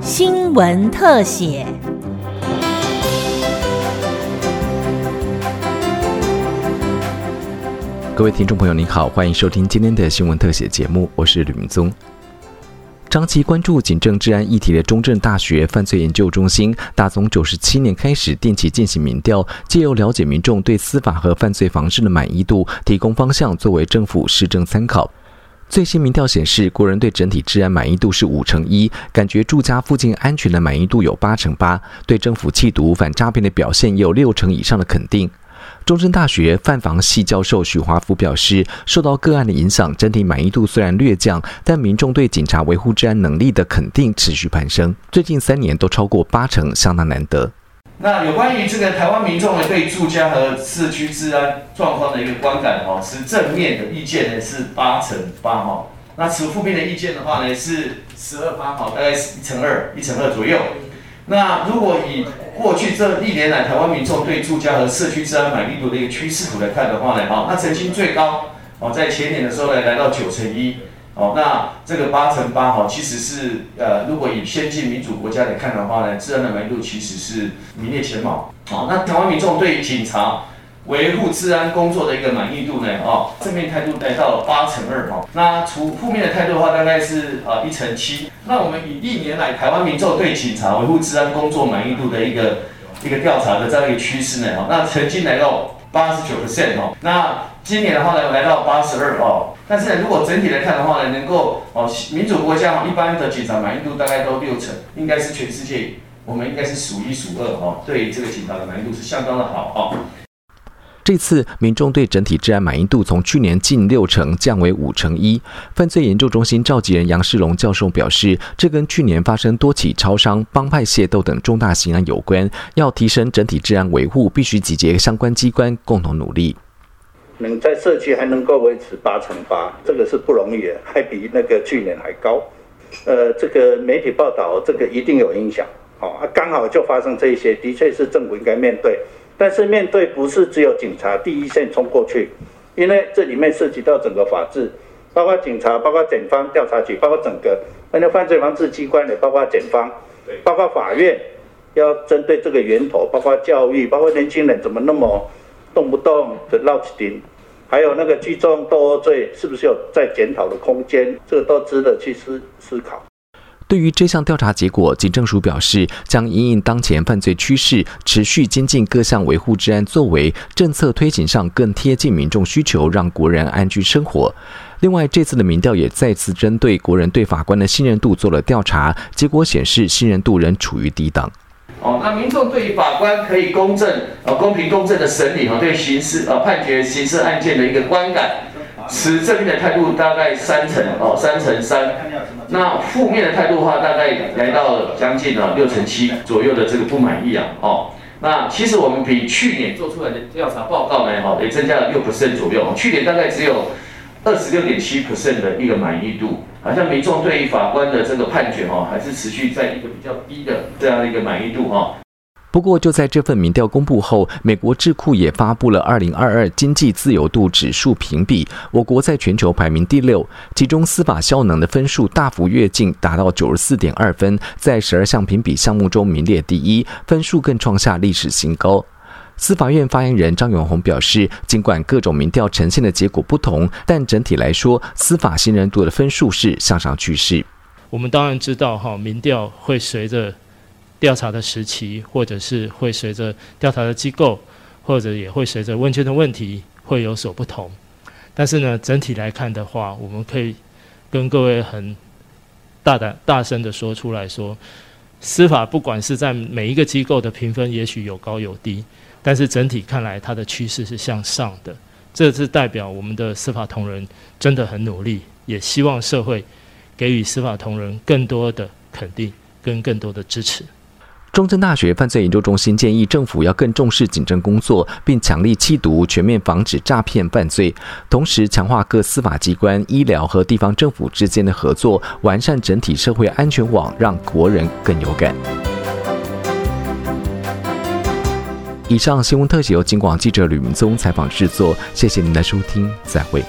新闻特写。各位听众朋友，您好，欢迎收听今天的新闻特写节目，我是吕明宗。长期关注警政治安议题的中正大学犯罪研究中心，大从九十七年开始定期进行民调，借由了解民众对司法和犯罪防治的满意度，提供方向作为政府施政参考。最新民调显示，国人对整体治安满意度是五成一，感觉住家附近安全的满意度有八成八，对政府缉毒反诈骗的表现也有六成以上的肯定。中正大学犯防系教授许华福表示，受到个案的影响，整体满意度虽然略降，但民众对警察维护治安能力的肯定持续攀升，最近三年都超过八成，相当难得。那有关于这个台湾民众呢对住家和社区治安状况的一个观感哈，持正面的意见呢是八成八哈，那持负面的意见的话呢是十二八哈，大概是一成二，一成二左右。那如果以过去这一年来台湾民众对住家和社区治安满意度的一个趋势图来看的话呢，好，那曾经最高哦，在前年的时候呢，来到九成一，哦，那这个八成八哈，其实是呃，如果以先进民主国家来看的话呢，治安的满意度其实是名列前茅，好，那台湾民众对于警察。维护治安工作的一个满意度呢？哦，正面态度来到了八成二哈。那除负面的态度的话，大概是啊一成七。那我们以历年来台湾民众对警察维护治安工作满意度的一个一个调查的这样一个趋势呢？哦，那曾经来到八十九 percent 哦。那今年的话呢，来到八十二哦。但是呢，如果整体来看的话呢，能够哦民主国家哦一般的警察满意度大概都六成，应该是全世界我们应该是数一数二哦。对这个警察的满意度是相当的好哦。这次民众对整体治安满意度从去年近六成降为五成一。犯罪研究中心召集人杨世龙教授表示，这跟去年发生多起超商、帮派械斗等重大刑案有关。要提升整体治安维护，必须集结相关机关共同努力。能在社区还能够维持八成八，这个是不容易的，还比那个去年还高。呃，这个媒体报道，这个一定有影响。哦，刚好就发生这一些，的确是政府应该面对。但是面对不是只有警察第一线冲过去，因为这里面涉及到整个法治，包括警察、包括检方、调查局，包括整个那个犯罪防治机关的，包括检方，包括法院，要针对这个源头，包括教育，包括年轻人怎么那么动不动就闹起顶，还有那个聚众斗殴罪，是不是有在检讨的空间？这个都值得去思思考。对于这项调查结果，警政署表示将因应当前犯罪趋势，持续精进各项维护治安作为，政策推行上更贴近民众需求，让国人安居生活。另外，这次的民调也再次针对国人对法官的信任度做了调查，结果显示信任度仍处于低档。哦，那民众对于法官可以公正、呃公平公正的审理和对刑事呃判决刑事案件的一个观感。持正面的态度大概三成哦，三成三。那负面的态度的话，大概来到将近了六成七左右的这个不满意啊。哦，那其实我们比去年做出来的调查报告呢，哈，也增加了六 percent 左右。去年大概只有二十六点七 percent 的一个满意度，好像民众对于法官的这个判决哈，还是持续在一个比较低的这样的一个满意度哈。不过，就在这份民调公布后，美国智库也发布了二零二二经济自由度指数评比，我国在全球排名第六，其中司法效能的分数大幅跃进，达到九十四点二分，在十二项评比项目中名列第一，分数更创下历史新高。司法院发言人张永红表示，尽管各种民调呈现的结果不同，但整体来说，司法信任度的分数是向上趋势。我们当然知道，哈，民调会随着。调查的时期，或者是会随着调查的机构，或者也会随着问卷的问题会有所不同。但是呢，整体来看的话，我们可以跟各位很大胆、大声的说出来说，司法不管是在每一个机构的评分，也许有高有低，但是整体看来，它的趋势是向上的。这是代表我们的司法同仁真的很努力，也希望社会给予司法同仁更多的肯定跟更多的支持。中正大学犯罪研究中心建议政府要更重视警政工作，并强力缉毒，全面防止诈骗犯罪，同时强化各司法机关、医疗和地方政府之间的合作，完善整体社会安全网，让国人更有感。以上新闻特写由金广记者吕明宗采访制作，谢谢您的收听，再会。